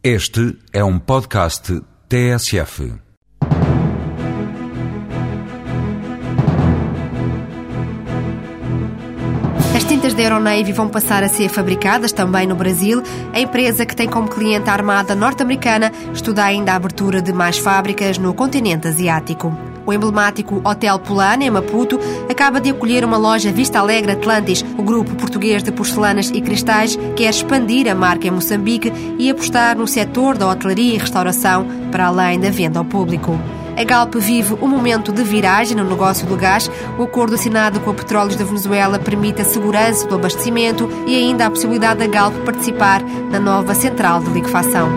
Este é um podcast TSF. As tintas da Aeronavy vão passar a ser fabricadas também no Brasil. A empresa, que tem como cliente a Armada Norte-Americana, estuda ainda a abertura de mais fábricas no continente asiático. O emblemático Hotel Polana, em Maputo, acaba de acolher uma loja Vista Alegre Atlantis. O grupo português de porcelanas e cristais quer expandir a marca em Moçambique e apostar no setor da hotelaria e restauração, para além da venda ao público. A Galp vive um momento de viragem no negócio do gás. O acordo assinado com a Petróleos da Venezuela permite a segurança do abastecimento e ainda a possibilidade da Galp participar na nova central de liquefação.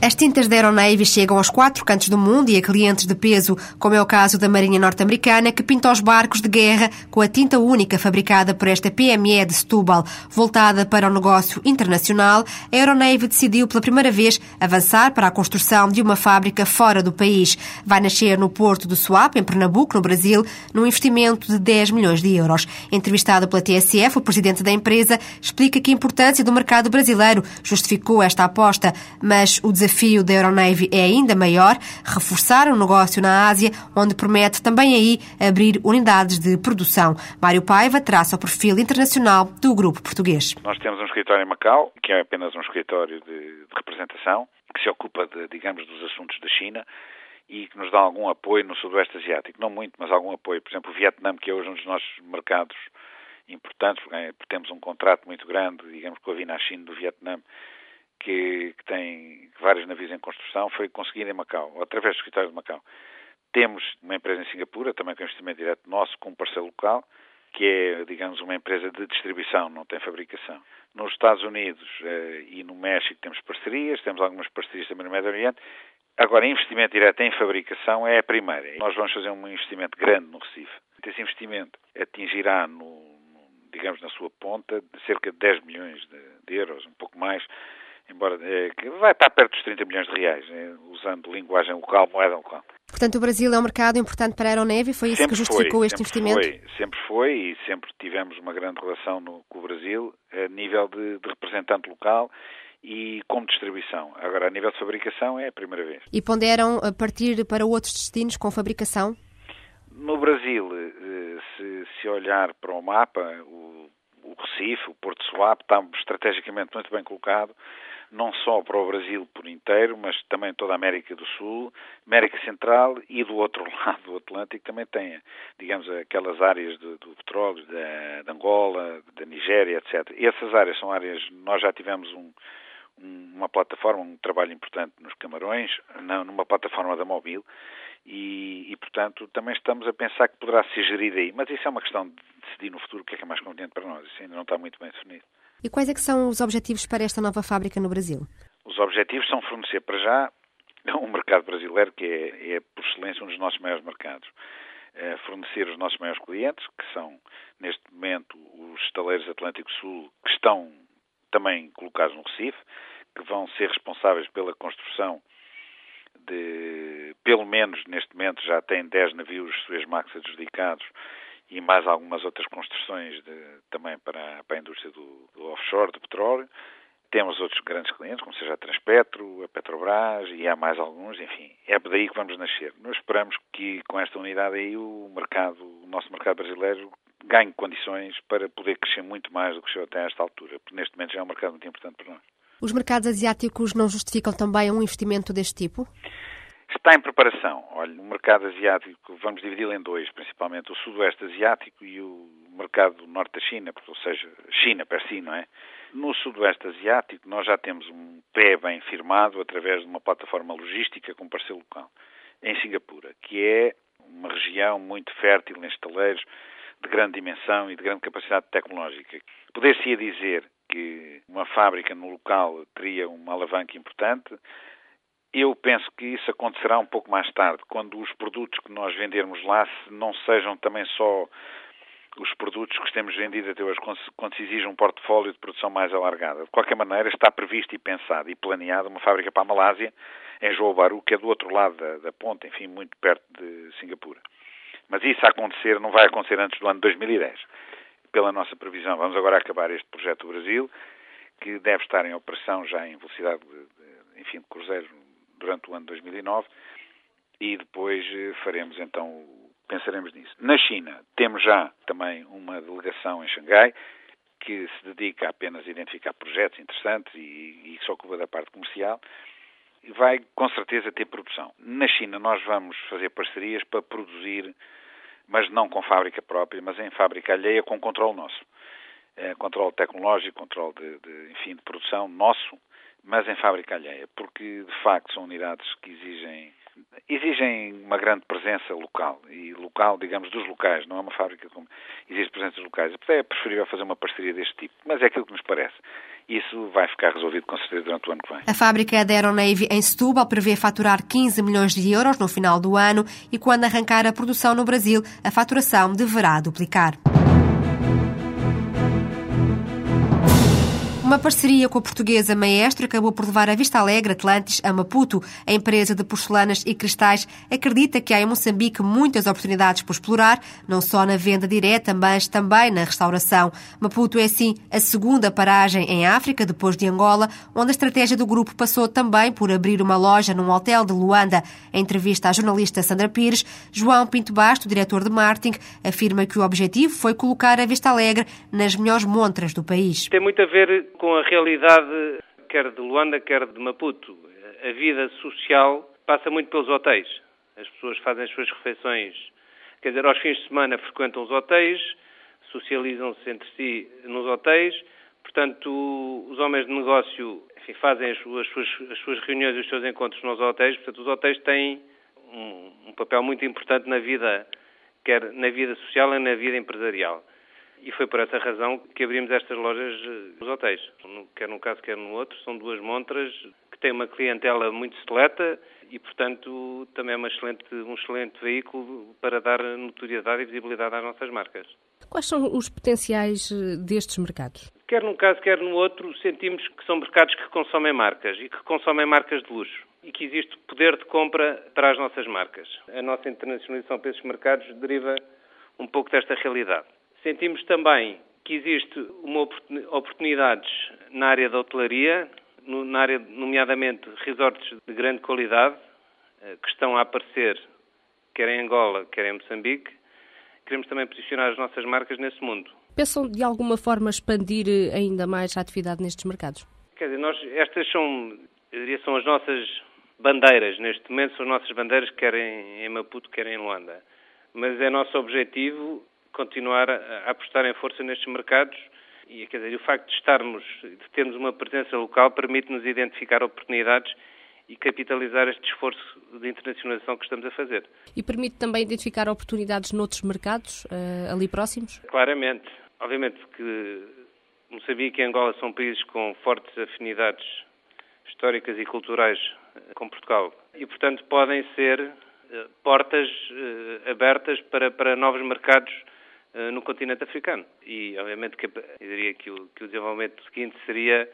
As tintas da Aeronavy chegam aos quatro cantos do mundo e a clientes de peso, como é o caso da Marinha Norte-Americana, que pinta os barcos de guerra com a tinta única fabricada por esta PME de Setúbal. Voltada para o negócio internacional, a Aeronavy decidiu pela primeira vez avançar para a construção de uma fábrica fora do país. Vai nascer no porto do Suape, em Pernambuco, no Brasil, num investimento de 10 milhões de euros. Entrevistado pela TSF, o presidente da empresa explica que a importância do mercado brasileiro justificou esta aposta, mas o desafio desafio da Aeronavy é ainda maior, reforçar o negócio na Ásia, onde promete também aí abrir unidades de produção. Mário Paiva traça o perfil internacional do grupo português. Nós temos um escritório em Macau, que é apenas um escritório de, de representação, que se ocupa, de, digamos, dos assuntos da China e que nos dá algum apoio no Sudoeste Asiático. Não muito, mas algum apoio. Por exemplo, o Vietnã, que é hoje um dos nossos mercados importantes, porque temos um contrato muito grande, digamos, com a Vinachine do Vietnã, que, que tem vários navios em construção, foi conseguido em Macau, através do escritório de Macau. Temos uma empresa em Singapura, também com investimento direto nosso, com um parceiro local, que é, digamos, uma empresa de distribuição, não tem fabricação. Nos Estados Unidos eh, e no México temos parcerias, temos algumas parcerias também no Médio Oriente. Agora, investimento direto em fabricação é a primeira. Nós vamos fazer um investimento grande no Recife. Esse investimento atingirá, no, digamos, na sua ponta, cerca de 10 milhões de, de euros, um pouco mais, embora é, vai estar perto dos 30 milhões de reais, é, usando linguagem local, moeda local. Portanto, o Brasil é um mercado importante para a Aeroneve, foi isso sempre que justificou foi, este investimento? Foi, sempre foi e sempre tivemos uma grande relação no, com o Brasil a nível de, de representante local e como distribuição. Agora, a nível de fabricação é a primeira vez. E ponderam a partir para outros destinos com fabricação? No Brasil, eh, se, se olhar para o mapa, o, o Recife, o Porto Suape, está estrategicamente muito bem colocado não só para o Brasil por inteiro, mas também toda a América do Sul, América Central e do outro lado do Atlântico também tem, digamos, aquelas áreas do, do petróleo, da, de Angola, da Nigéria, etc. Essas áreas são áreas, nós já tivemos um, uma plataforma, um trabalho importante nos Camarões, numa plataforma da Mobil, e, e, portanto, também estamos a pensar que poderá ser gerido aí. Mas isso é uma questão de decidir no futuro o que é que é mais conveniente para nós. Isso ainda não está muito bem definido. E quais é que são os objetivos para esta nova fábrica no Brasil? Os objetivos são fornecer para já um mercado brasileiro que é, é por excelência um dos nossos maiores mercados. É fornecer os nossos maiores clientes, que são neste momento os estaleiros Atlântico Sul, que estão também colocados no Recife, que vão ser responsáveis pela construção de, pelo menos neste momento já têm 10 navios Suezmax adjudicados e mais algumas outras construções de, também para, para, a indústria do, do, offshore, do petróleo. Temos outros grandes clientes, como seja a Transpetro, a Petrobras e há mais alguns, enfim, é daí que vamos nascer. Nós esperamos que com esta unidade aí o mercado, o nosso mercado brasileiro ganhe condições para poder crescer muito mais do que cresceu até esta altura, porque neste momento já é um mercado muito importante para nós. Os mercados asiáticos não justificam também um investimento deste tipo? Está em preparação. Olha, o mercado asiático, vamos dividi-lo em dois, principalmente o sudoeste asiático e o mercado norte da China, ou seja, China per si, não é? No sudoeste asiático, nós já temos um pé bem firmado através de uma plataforma logística com parceiro local, em Singapura, que é uma região muito fértil em estaleiros, de grande dimensão e de grande capacidade tecnológica. Poder-se-ia dizer que uma fábrica no local teria uma alavanca importante, eu penso que isso acontecerá um pouco mais tarde, quando os produtos que nós vendermos lá não sejam também só os produtos que temos vendido até hoje, quando se exige um portfólio de produção mais alargada. De qualquer maneira, está previsto e pensado e planeado uma fábrica para a Malásia, em João Baru, que é do outro lado da, da ponte, enfim, muito perto de Singapura. Mas isso a acontecer não vai acontecer antes do ano 2010, pela nossa previsão. Vamos agora acabar este projeto do Brasil, que deve estar em operação já em velocidade de, de, enfim, de cruzeiro durante o ano 2009 e depois eh, faremos então, pensaremos nisso. Na China temos já também uma delegação em Xangai que se dedica apenas a identificar projetos interessantes e, e se ocupa da parte comercial vai com certeza ter produção. Na China nós vamos fazer parcerias para produzir, mas não com fábrica própria, mas em fábrica alheia com controle nosso. É, controle tecnológico, controle de, de, enfim, de produção nosso, mas em fábrica alheia, porque de facto são unidades que exigem exigem uma grande presença local e local, digamos, dos locais, não é uma fábrica como exige presenças locais. É preferível fazer uma parceria deste tipo, mas é aquilo que nos parece. Isso vai ficar resolvido com certeza durante o ano que vem. A fábrica da Aeronavy em Setúbal prevê faturar 15 milhões de euros no final do ano e quando arrancar a produção no Brasil, a faturação deverá duplicar. Uma parceria com a portuguesa Maestro acabou por levar a Vista Alegre Atlantis a Maputo. A empresa de porcelanas e cristais acredita que há em Moçambique muitas oportunidades por explorar, não só na venda direta, mas também na restauração. Maputo é, assim, a segunda paragem em África, depois de Angola, onde a estratégia do grupo passou também por abrir uma loja num hotel de Luanda. Em entrevista à jornalista Sandra Pires, João Pinto Basto, diretor de marketing, afirma que o objetivo foi colocar a Vista Alegre nas melhores montras do país. Tem muito a ver com a realidade quer de Luanda, quer de Maputo. A vida social passa muito pelos hotéis. As pessoas fazem as suas refeições, quer dizer, aos fins de semana frequentam os hotéis, socializam-se entre si nos hotéis, portanto, os homens de negócio enfim, fazem as suas, as suas reuniões e os seus encontros nos hotéis, portanto, os hotéis têm um, um papel muito importante na vida, quer na vida social e na vida empresarial. E foi por essa razão que abrimos estas lojas eh, nos hotéis. Quer num caso, quer no outro. São duas montras que têm uma clientela muito seleta e, portanto, também é excelente, um excelente veículo para dar notoriedade e visibilidade às nossas marcas. Quais são os potenciais eh, destes mercados? Quer num caso, quer no outro, sentimos que são mercados que consomem marcas e que consomem marcas de luxo e que existe poder de compra para as nossas marcas. A nossa internacionalização para esses mercados deriva um pouco desta realidade. Sentimos também que existe uma oportunidades na área da hotelaria, na área, nomeadamente, resorts de grande qualidade, eh, que estão a aparecer quer em Angola, quer em Moçambique. Queremos também posicionar as nossas marcas nesse mundo. Pensam de alguma forma expandir eh, ainda mais a atividade nestes mercados? Quer dizer, nós, estas são, diria, são as nossas bandeiras neste momento, são as nossas bandeiras quer em, em Maputo, quer em Luanda. Mas é nosso objetivo continuar a, apostar em força nestes mercados e quer dizer, o facto de estarmos, de termos uma presença local permite-nos identificar oportunidades e capitalizar este esforço de internacionalização que estamos a fazer. E permite também identificar oportunidades noutros mercados uh, ali próximos? Claramente. Obviamente que Moçambique e Angola são países com fortes afinidades históricas e culturais eh, com Portugal e, portanto, podem ser uh, portas uh, abertas para, para novos mercados eh, no continente africano. E, obviamente, que eu diria que o, que o desenvolvimento seguinte seria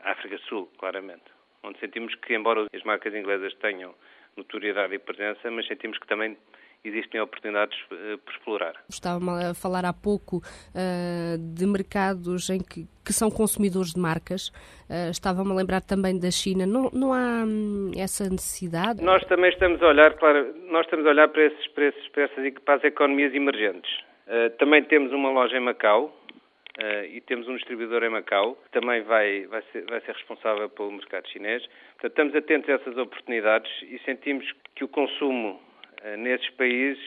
a África do Sul, claramente, onde sentimos que, embora as marcas inglesas tenham notoriedade e presença, mas sentimos que também existem oportunidades uh, por explorar. Estava a falar há pouco uh, de mercados em que, que, são consumidores de marcas. Uh, Estava-me a lembrar também da China. Não, não há hum, essa necessidade? Nós também estamos a olhar, claro, nós estamos a olhar para, esses, para, esses, para, essas, para as economias emergentes. Eh, também temos uma loja em Macau uh, e temos um distribuidor em Macau que também vai, vai, ser, vai ser responsável pelo mercado chinês. Portanto, estamos atentos a essas oportunidades e sentimos que o consumo uh, nesses países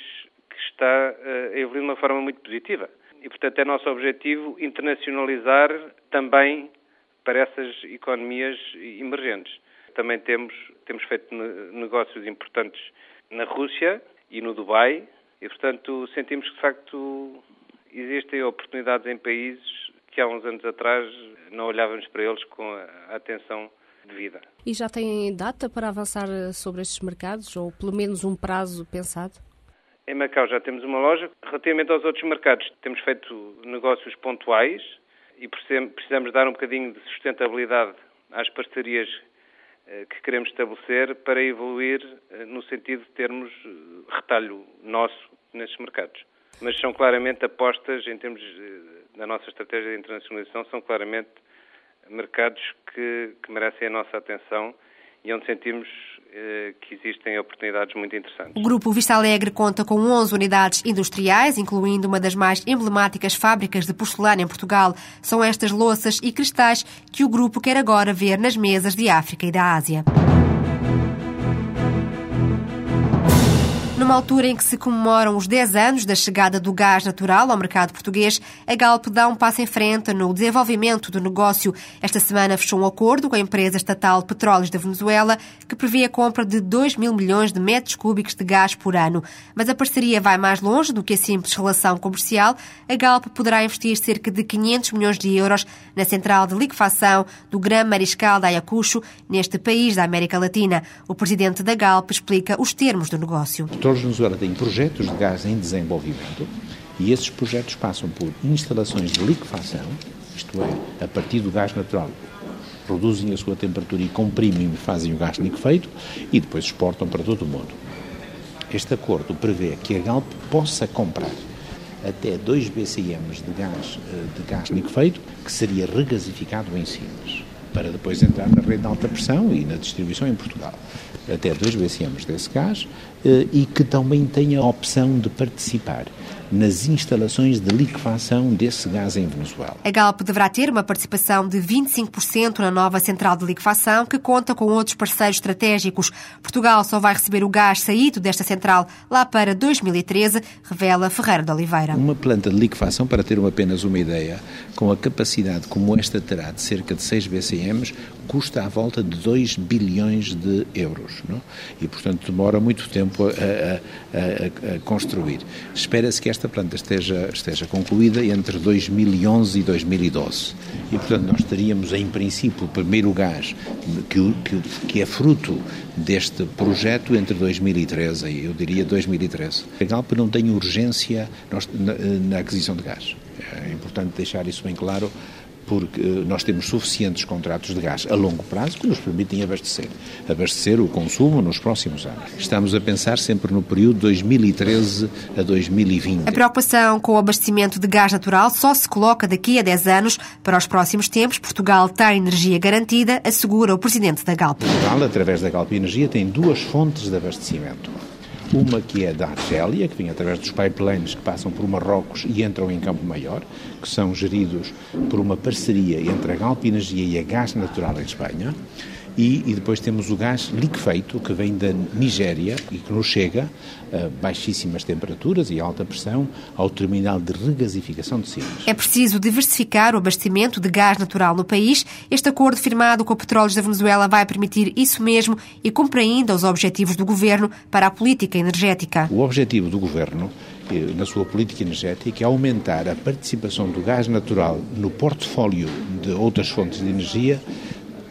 está a evoluir de uma forma muito positiva. E, portanto, é nosso objetivo internacionalizar também para essas economias emergentes. Também temos, temos feito negócios importantes na Rússia e no Dubai, e, portanto, sentimos que, de facto, existem oportunidades em países que há uns anos atrás não olhávamos para eles com a atenção devida. E já têm data para avançar sobre estes mercados, ou pelo menos um prazo pensado? Em Macau já temos uma loja. Relativamente aos outros mercados, temos feito negócios pontuais e precisamos dar um bocadinho de sustentabilidade às parcerias eh, que queremos estabelecer para evoluir eh, no sentido de termos eh, retalho nosso nesses mercados. Mas são claramente apostas, em termos da nossa estratégia de internacionalização, são claramente mercados que, que merecem a nossa atenção e onde sentimos eh, que existem oportunidades muito interessantes. O Grupo Vista Alegre conta com 11 unidades industriais, incluindo uma das mais emblemáticas fábricas de porcelana em Portugal. São estas louças e cristais que o grupo quer agora ver nas mesas de África e da Ásia. Numa altura em que se comemoram os 10 anos da chegada do gás natural ao mercado português, a Galp dá um passo em frente no desenvolvimento do negócio. Esta semana fechou um acordo com a empresa estatal Petróleos da Venezuela, que prevê a compra de 2 mil milhões de metros cúbicos de gás por ano. Mas a parceria vai mais longe do que a simples relação comercial. A Galp poderá investir cerca de 500 milhões de euros na central de liquefação do Gran Mariscal de Ayacucho, neste país da América Latina. O presidente da Galp explica os termos do negócio. Petróleos Venezuela tem projetos de gás em desenvolvimento e esses projetos passam por instalações de liquefação, isto é, a partir do gás natural, reduzem a sua temperatura e comprimem e fazem o gás liquefeito e depois exportam para todo o mundo. Este acordo prevê que a Galp possa comprar até 2 BCM de gás, eh, de gás liquefeito, que seria regasificado em Sines, para depois entrar na rede de alta pressão e na distribuição em Portugal até 2 BCM desse gás eh, e que também tem a opção de participar nas instalações de liquefação desse gás em Venezuela. A Galp deverá ter uma participação de 25% na nova central de liquefação, que conta com outros parceiros estratégicos. Portugal só vai receber o gás saído desta central lá para 2013, revela Ferreira de Oliveira. Uma planta de liquefação, para ter apenas uma ideia, com a capacidade como esta terá de cerca de 6 BCM, custa à volta de 2 bilhões de euros. Não? E, portanto, demora muito tempo a, a, a, a construir. Espera-se que esta planta esteja, esteja concluída entre 2011 e 2012. E, portanto, nós teríamos, em princípio, o primeiro gás que, que, que é fruto deste projeto entre 2013 e, eu diria, 2013. A Galp não tem urgência na, na aquisição de gás. É importante deixar isso bem claro porque eh, nós temos suficientes contratos de gás a longo prazo que nos permitem abastecer, abastecer o consumo nos próximos anos. Estamos a pensar sempre no período 2013 a 2020. A preocupação com o abastecimento de gás natural só se coloca daqui a 10 anos. Para os próximos tempos, Portugal tem energia garantida, assegura o presidente da Galp. Portugal, através da Galp Energia, tem duas fontes de abastecimento uma que é da Argélia, que vem através dos pipelines que passam por Marrocos e entram em Campo Maior, que são geridos por uma parceria entre a Galp Energia e a Gás Natural em Espanha. E, e, depois temos o gás liquefeito que vem da Nigéria e que nos chega a baixíssimas temperaturas e alta pressão ao terminal de regasificação de Sines. É preciso diversificar o abastecimento de gás natural no país. Este acordo firmado com o Petróleos da Venezuela vai permitir isso mesmo e cumpre ainda os objetivos do governo para a política energética. O objetivo do governo eh, na sua política energética é aumentar a participação do gás natural no portfólio de outras fontes de energia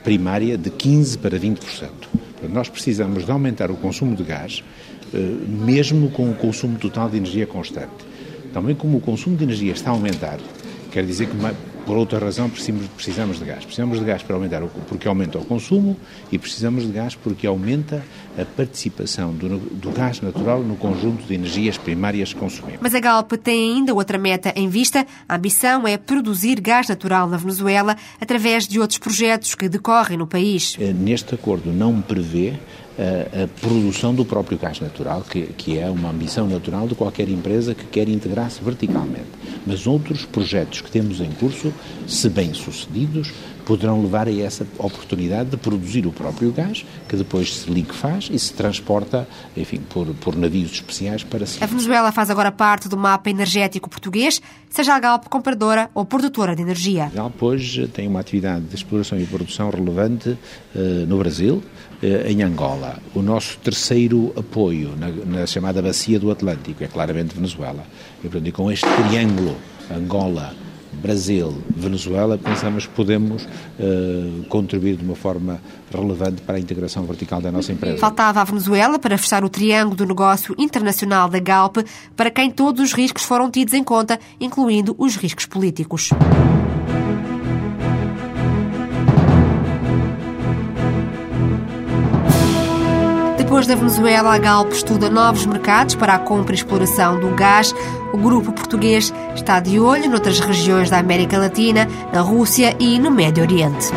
primária de 15% para 20%. Portanto, nós precisamos de aumentar o consumo de gás, eh, mesmo com o consumo total de energia constante. Também como o consumo de energia está a aumentar, quer dizer que por outra razão precisamos de gás. Precisamos de gás para aumentar, porque aumenta o consumo e precisamos de gás porque aumenta a participação do, do gás natural no conjunto de energias primárias que consumimos. Mas a Galp tem ainda outra meta em vista. A ambição é produzir gás natural na Venezuela através de outros projetos que decorrem no país. Eh, neste acordo não prevê a, a, produção do próprio gás natural, que, que é uma ambição natural de qualquer empresa que quer integrar-se verticalmente. Mas outros projetos que temos em curso, se bem sucedidos, poderão levar a essa oportunidade de produzir o próprio gás, que depois se liquefaz e se transporta, enfim, por, por navios especiais para si. A Venezuela faz agora parte do mapa energético português, seja a Galp compradora ou produtora de energia. A Galp hoje tem uma atividade de exploração e produção relevante uh, no Brasil, uh, em Angola. O nosso terceiro apoio na, na, chamada Bacia do Atlântico é claramente Venezuela. E, portanto, e com este triângulo Angola, Brasil, Venezuela, pensamos que podemos uh, contribuir de uma forma relevante para a integração vertical da nossa empresa. Faltava a Venezuela para fechar o triângulo do negócio internacional da Galp, para quem todos os riscos foram tidos em conta, incluindo os riscos políticos. Depois da Venezuela, a Galp estuda novos mercados para a compra e exploração do gás. O grupo português está de olho noutras regiões da América Latina, na Rússia e no Médio Oriente.